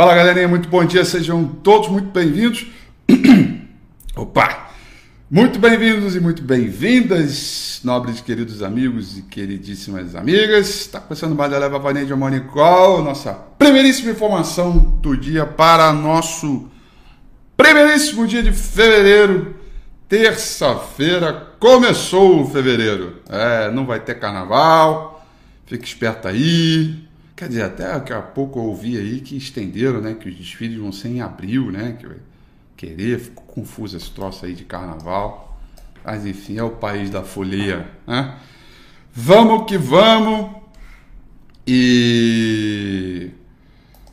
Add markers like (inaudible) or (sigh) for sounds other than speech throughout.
Fala galerinha, muito bom dia, sejam todos muito bem-vindos. (clears throat) Opa! Muito bem-vindos e muito bem-vindas, nobres queridos amigos e queridíssimas amigas. Está começando mais a Leva Vaneide Monicol, nossa primeiríssima informação do dia para nosso primeiríssimo dia de fevereiro. Terça-feira começou o fevereiro. É, não vai ter carnaval, fique esperto aí. Quer dizer, até a pouco eu ouvi aí que estenderam, né? Que os desfiles vão ser em abril, né? Que querer, ficou confuso esse troço aí de carnaval. Mas enfim, é o país da folia, né? Vamos que vamos. E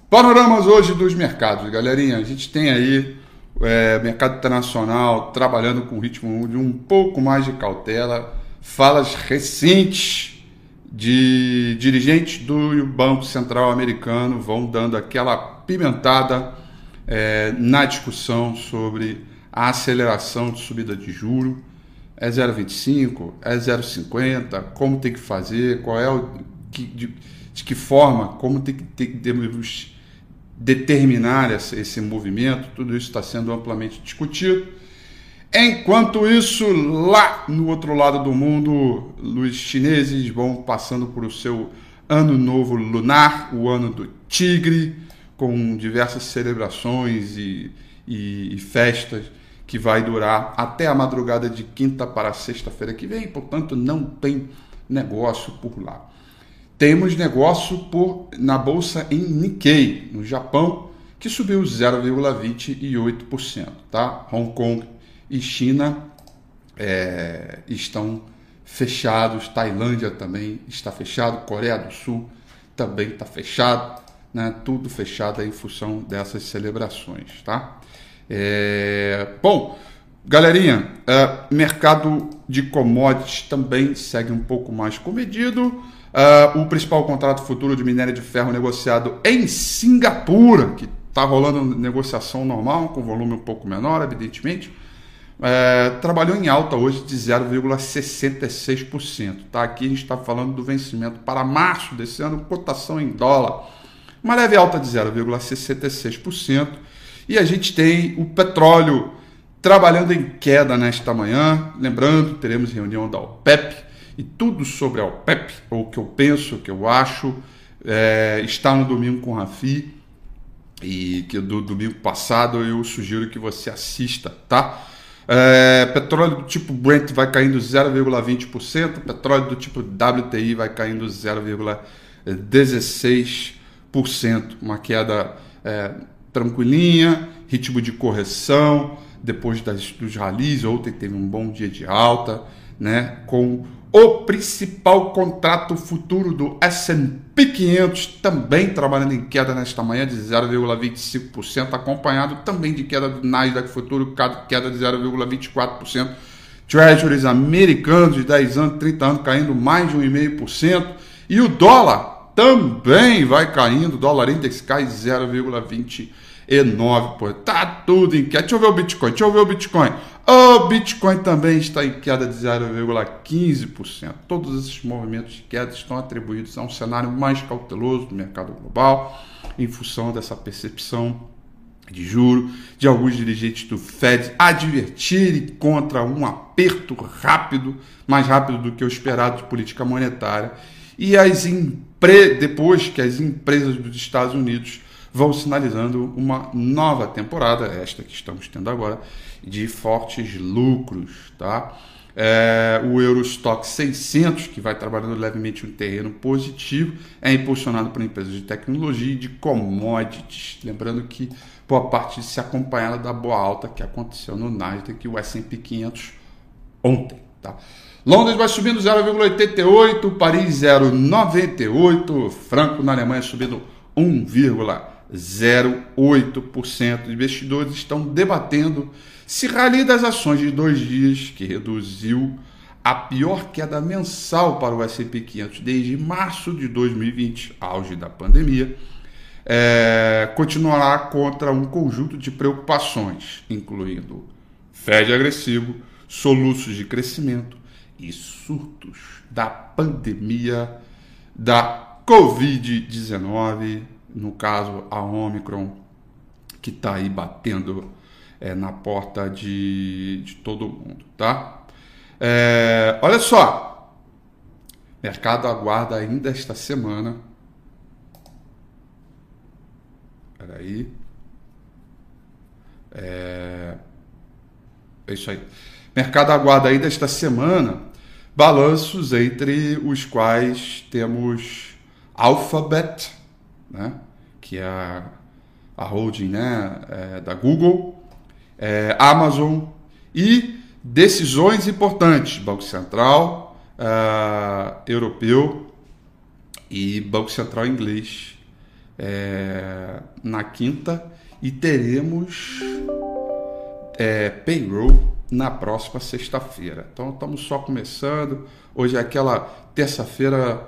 panoramas hoje dos mercados, galerinha. A gente tem aí é, mercado internacional trabalhando com ritmo de um pouco mais de cautela. Falas recentes de dirigentes do Banco Central americano vão dando aquela pimentada é, na discussão sobre a aceleração de subida de juro. É 0,25, é 0,50, como tem que fazer, qual é o. Que, de, de, que forma, como tem que, que determinar esse movimento, tudo isso está sendo amplamente discutido. Enquanto isso, lá no outro lado do mundo, os chineses vão passando por o seu ano novo lunar, o ano do tigre, com diversas celebrações e, e, e festas que vai durar até a madrugada de quinta para sexta-feira que vem, portanto não tem negócio por lá. Temos negócio por, na bolsa em Nikkei, no Japão, que subiu 0,28%, tá? Hong Kong e China é, estão fechados, Tailândia também está fechado, Coreia do Sul também está fechado, né? tudo fechado em função dessas celebrações. Tá? É, bom, galerinha, é, mercado de commodities também segue um pouco mais comedido. Uh, o principal contrato futuro de minério de ferro negociado em Singapura, que está rolando negociação normal, com volume um pouco menor, evidentemente, é, trabalhou em alta hoje de 0,66%. Tá? Aqui a gente está falando do vencimento para março desse ano, cotação em dólar. Uma leve alta de 0,66%. E a gente tem o petróleo trabalhando em queda nesta manhã. Lembrando, teremos reunião da OPEP e tudo sobre a OPEP, o que eu penso, o que eu acho, é, está no domingo com o Rafi. E que do domingo passado eu sugiro que você assista, tá? É, petróleo do tipo Brent vai caindo 0,20%, petróleo do tipo WTI vai caindo 0,16%, uma queda é, tranquilinha, ritmo de correção, depois das, dos ralis, ontem teve um bom dia de alta, né, com o principal contrato futuro do S&P 500 também trabalhando em queda nesta manhã de 0,25%, acompanhado também de queda do Nasdaq futuro, queda de 0,24%. Treasuries americanos de 10 anos, 30 anos caindo mais de 1,5%. E o dólar também vai caindo, o dólar index cai 0,20% e 9, pô. Tá tudo em queda. Deixa eu ver o Bitcoin, deixa eu ver o Bitcoin. O Bitcoin também está em queda de 0,15%. Todos esses movimentos de queda estão atribuídos a um cenário mais cauteloso do mercado global, em função dessa percepção de juro de alguns dirigentes do Fed advertirem contra um aperto rápido, mais rápido do que o esperado de política monetária, e as depois que as empresas dos Estados Unidos vão sinalizando uma nova temporada, esta que estamos tendo agora, de fortes lucros, tá? É, o Eurostock 600, que vai trabalhando levemente um terreno positivo, é impulsionado por empresas de tecnologia e de commodities. Lembrando que boa parte se acompanhada da boa alta que aconteceu no Nasdaq e o S&P 500 ontem. Tá? Londres vai subindo 0,88, Paris 0,98, Franco na Alemanha subindo 1,1%. 0,8%. Investidores estão debatendo se rally das ações de dois dias, que reduziu a pior queda mensal para o S&P 500 desde março de 2020, auge da pandemia, é, continuará contra um conjunto de preocupações, incluindo Fed agressivo, soluços de crescimento e surtos da pandemia da Covid-19 no caso a Omicron, que está aí batendo é, na porta de, de todo mundo, tá? É, olha só, mercado aguarda ainda esta semana. Peraí. É, é isso aí. Mercado aguarda ainda esta semana balanços entre os quais temos Alphabet, né, que é a, a holding né, é, da Google, é, Amazon e decisões importantes, Banco Central é, Europeu e Banco Central Inglês é, na quinta e teremos é, payroll na próxima sexta-feira. Então estamos só começando. Hoje é aquela terça-feira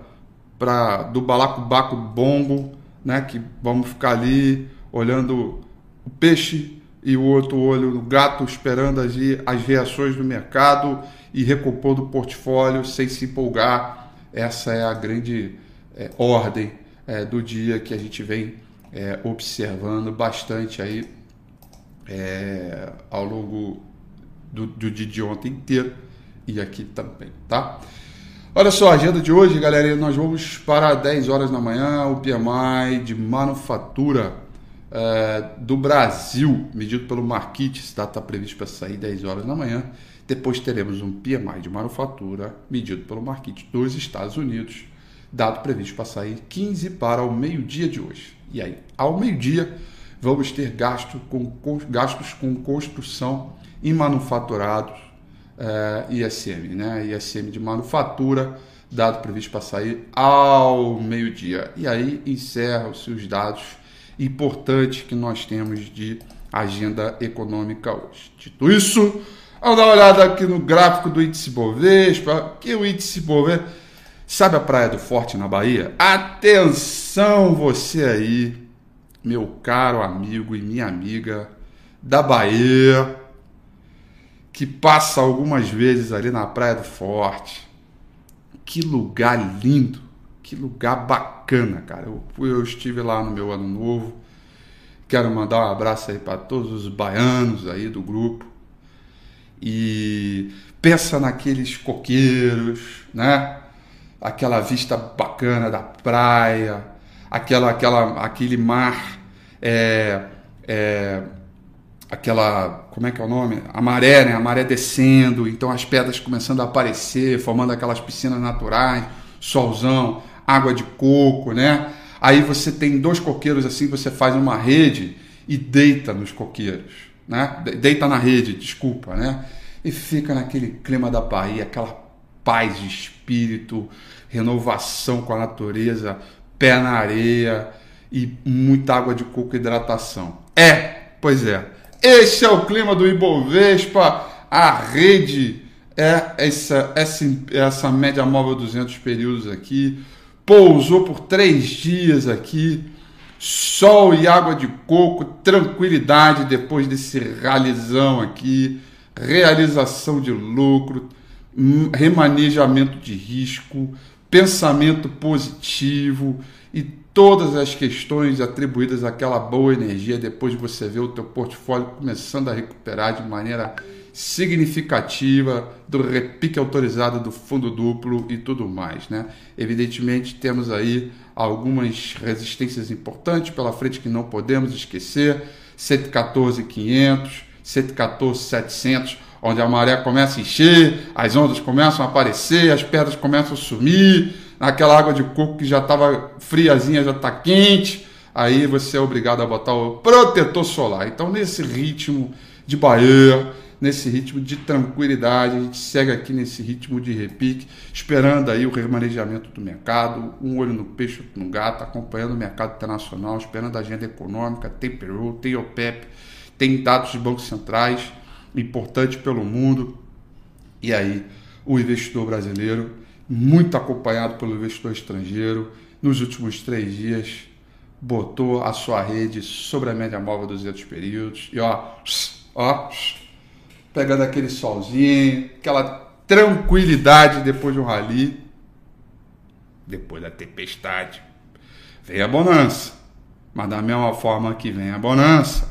para do balacobaco bongo, né? Que vamos ficar ali olhando o peixe e o outro olho no gato, esperando as, as reações do mercado e recompondo o portfólio sem se empolgar. Essa é a grande é, ordem é, do dia que a gente vem é, observando bastante aí é, ao longo do, do dia de ontem inteiro e aqui também, tá? Olha só, a agenda de hoje, galera, nós vamos para 10 horas da manhã, o PMI de manufatura é, do Brasil, medido pelo Markit, está tá previsto para sair 10 horas da manhã. Depois teremos um PMI de manufatura, medido pelo Markit dos Estados Unidos, dado previsto para sair 15 para o meio-dia de hoje. E aí, ao meio-dia, vamos ter gasto com, com, gastos com construção e manufaturados é, ISM, né? ISM de manufatura, dado previsto para sair ao meio-dia. E aí encerram-se os dados importantes que nós temos de agenda econômica hoje. Dito isso, vamos dar uma olhada aqui no gráfico do índice Bovespa, que o índice Bovespa, sabe a Praia do Forte na Bahia? Atenção você aí, meu caro amigo e minha amiga da Bahia, que passa algumas vezes ali na Praia do Forte. Que lugar lindo, que lugar bacana, cara. Eu, eu estive lá no meu ano novo. Quero mandar um abraço aí para todos os baianos aí do grupo. E pensa naqueles coqueiros, né? Aquela vista bacana da praia, aquela, aquela, aquele mar é, é, aquela, como é que é o nome? A maré, né? A maré descendo, então as pedras começando a aparecer, formando aquelas piscinas naturais, solzão, água de coco, né? Aí você tem dois coqueiros assim, você faz uma rede e deita nos coqueiros, né? Deita na rede, desculpa, né? E fica naquele clima da Bahia, aquela paz de espírito, renovação com a natureza, pé na areia e muita água de coco e hidratação. É, pois é. Este é o clima do Ibovespa, a rede é essa, essa, essa média móvel 200 períodos aqui, pousou por três dias aqui, sol e água de coco, tranquilidade depois desse ralizão aqui, realização de lucro, hum, remanejamento de risco, pensamento positivo e todas as questões atribuídas àquela boa energia depois de você ver o teu portfólio começando a recuperar de maneira significativa do repique autorizado do fundo duplo e tudo mais, né? Evidentemente temos aí algumas resistências importantes pela frente que não podemos esquecer, 114.500, 114.700, onde a maré começa a encher, as ondas começam a aparecer, as pedras começam a sumir, aquela água de coco que já estava friazinha, já está quente, aí você é obrigado a botar o protetor solar. Então, nesse ritmo de Bahia, nesse ritmo de tranquilidade, a gente segue aqui nesse ritmo de repique, esperando aí o remanejamento do mercado, um olho no peixe, outro no gato, acompanhando o mercado internacional, esperando a agenda econômica, tem Peru, tem OPEP, tem dados de bancos centrais importantes pelo mundo. E aí, o investidor brasileiro muito acompanhado pelo investidor estrangeiro, nos últimos três dias botou a sua rede sobre a média móvel 200 períodos. E ó, ó, pegando aquele solzinho, aquela tranquilidade depois de um rally, depois da tempestade, vem a bonança, Mas da mesma forma que vem a bonança,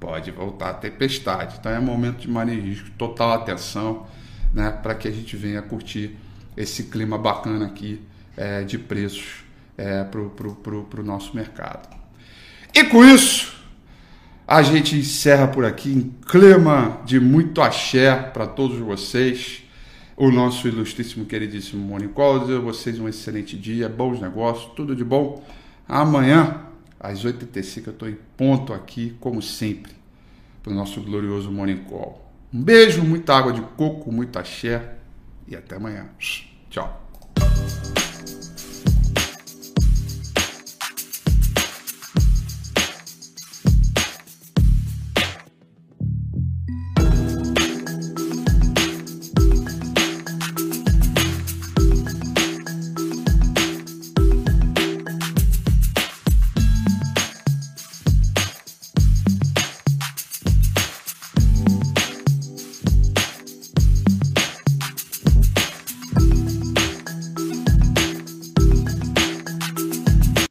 pode voltar a tempestade. Então é momento de manejo, total atenção, né, para que a gente venha curtir esse clima bacana aqui é, de preços é, para o nosso mercado. E com isso, a gente encerra por aqui em clima de muito axé para todos vocês. O nosso ilustríssimo, queridíssimo Mônico Calder. Vocês um excelente dia, bons negócios, tudo de bom. Amanhã, às 8h35, eu estou em ponto aqui, como sempre, para o nosso glorioso Morning Um beijo, muita água de coco, muito axé e até amanhã. Tchau.